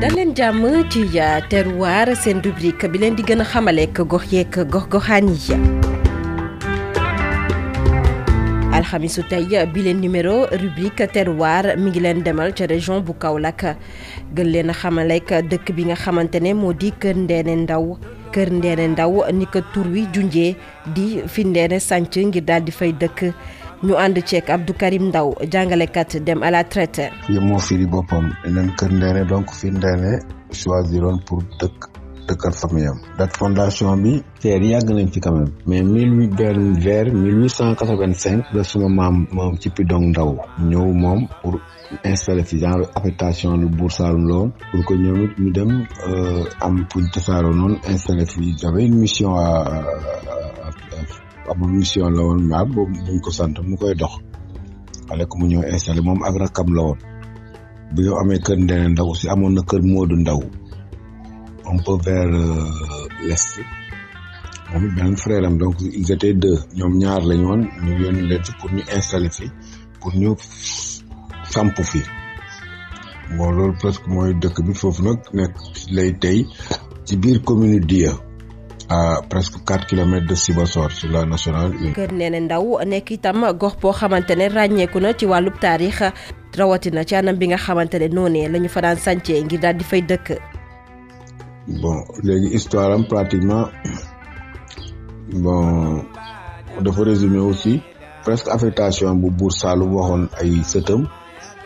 daleen jàmm ci terroir seen rubrique bi leen di gën a xamaleek gox yeeg gox goxaan yi alxamisu tey bi leen numéro rubrique terroir mi ngi leen demal ca région bu Kaolack gën leen a xamaleek dëkk bi nga xamante ne moo di Kër Ndeene Ndaw kër Ndeene Ndaw ni ko tur wi junjee di fi Ndeene sànc ngir daal di fay dëkk ñu ànd ceeg Abdou Karim Ndaw jàngalekat dem à la traite. fii moo firi boppam leen kër Ndeene donc fi Ndeene choisiroon pour dëkk dëkkal famille am date fondation bi teer yàgg nañ ci quand même mais mille huit benn vers mille huit cent quatre-vingt-cinq la suma maam moom ci Pidong Ndaw ñëw moom pour installé fi genre affectation lu Buur Saalum la woon pour que ñoom it ñu dem euh, am pour tasaaroo noonu installé fi j'avais une mission à ab mission la woon maa boobu buñ ko sant mu koy dox xale ko mu ñëw installé moom ak rakkam la woon bu ñu amee kër Ndene Ndaw si amoon na kër Modou Ndaw un peu vers euh, l'est moom it beneen frère am donc ils étaient deux ñoom ñaar lañu woon ñu yónni leen fi pour ñu installé fi pour ñu samp fi bon loolu presque mooy dëkk bi foofu nag nekk lay tey ci biir commune Diya à presque quatre kilomètres de Sibassor sur la nationale une. kër Néné Ndaw nekk itam gox boo xamante ne ràññeeku na ci wàllub taarix rawatina ci anam bi nga xamante ne noonee la ñu fa daan sàncee ngir daal di fay dëkk. bon léegi histoire am pratiquement bon dafa résumé aussi. presque affectation bu buur Saalum waxoon ay sëtëm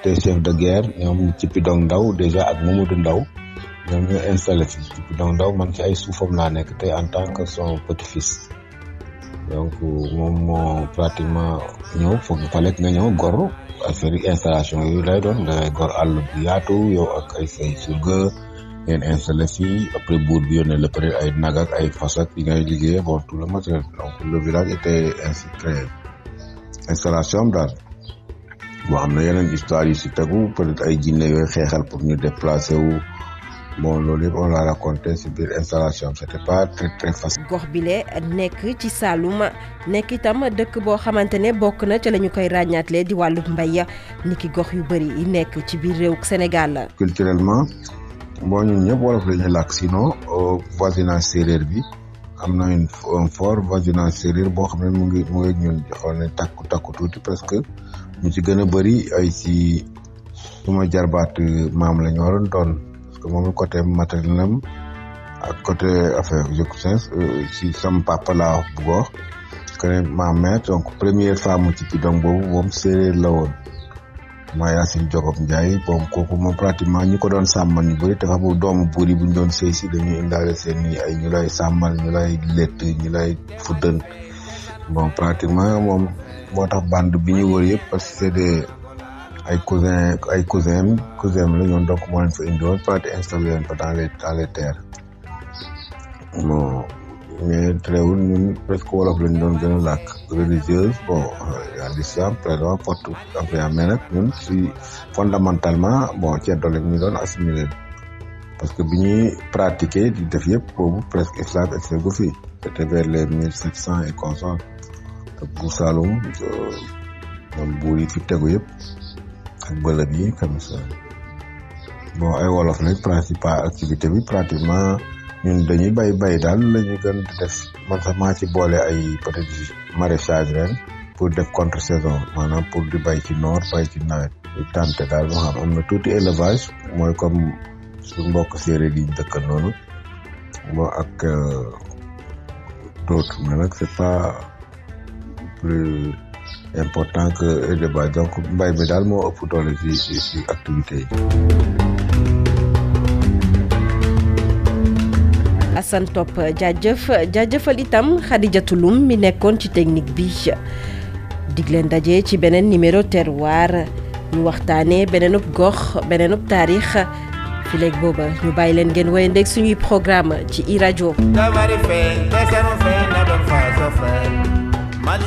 te chef de guerre ñoom ci Pidong Ndaw déjà ak Mamadou Ndaw ñoom ñu installé fi ci Pidong Ndaw man ci ay suufam laa nekk te en tant que son petit-fils donc moom moo pratiquement ñëw foog nga fale nga ñëw gor affaire installation yooyu lay doon da ngay gor àll bu yaatu yow ak ay say surga ngeen installé fii après buur bi yónnee la peut-être ay nag ak ay fas ak yi ngay liggéeyee bon tout le matériel donc le village était ainsi créé installation am daal boo xam ne yeneen histoire yi si tegu peut-être ay jinne yooyu xeexal pour ñu déplacé wu bon loolu yëpp on l'a raconté si biir installation c'était pas très très facile. gox bile nekk ci Saloum nekk itam dëkk boo xamante ne bokk na ca la ñu koy ràññaatlee di wàllu mbay niki gox yu bëri yi nekk ci biir réew Sénégal la. culturellement bon ñun ñëpp wolof la ñuy làkk sinon euh, voisinage séeréer bi am na une un fort voisinage séeréer boo xam ne mu ngi mu ngi ñun xool ne takku takku tuuti parce que ñu ci gën a bëri ay si suma jarbaat maam la ñu waroon doon. parce que moom côté matériel am ak côté affaire je sais euh, si sama papa laa wax bu ko wax que ne ma mère donc première femme ci kii donc boobu moom séeréer la woon mooy Yacine Diogob Ndiaye bon kooku moom pratiquement ñu ko doon sàmmal ñu bëri te xam nga doomu buur yi bu ñu doon sëy si dañuy indaale seen i ay ñu lay sàmmal ñu lay lett ñu lay fuddan bon pratiquement moom moo tax bande bi ñu wër yëpp parce que c'est des ay cousin ay cousin cousin la ñoom donc moo leen fa indi woon peut être installé leen fa dans les dans les terres bon mais teewul ñun presque wolof lañ doon gën a làkk religieuse bon euh, en islam président porte en fait mais nag ñun si fondamentalement bon ceddo lañ ñu doon assimilé parce que bi ñuy pratiquer di def yëpp boobu presque islam exeggu fii c'était vers les mille sept cent et consort ak bu Saloum ñoom buur yi fi tegu yëpp ak bëlëb yi comme ça bon ay wolof nag principal activité bi pratiquement ñun dañuy bay bay daal la ñu gën di def man sax maa ci boole ay peut-être maraîchage ren pour def contre saison maanaam pour di bay ci noor bay ci nawet di tante daal moo xam am na tuuti élevage mooy comme suñu mbokk séeréer yi dëkkal noonu moo ak euh, d'autres mais nag c'est pas plus important que élevage donc mbay mi daal moo ëpp doole ci ci ci activité yi. Assane Top jaajëf jaajëfal itam Xadijatu Lum mi nekkoon ci technique bi dig leen daje ci beneen numéro terroir. ñu waxtaanee beneenub gox beneenub taarix fi léegi booba ñu bàyyi leen ngeen woye ndeg suñuy programme ci i rajo Mali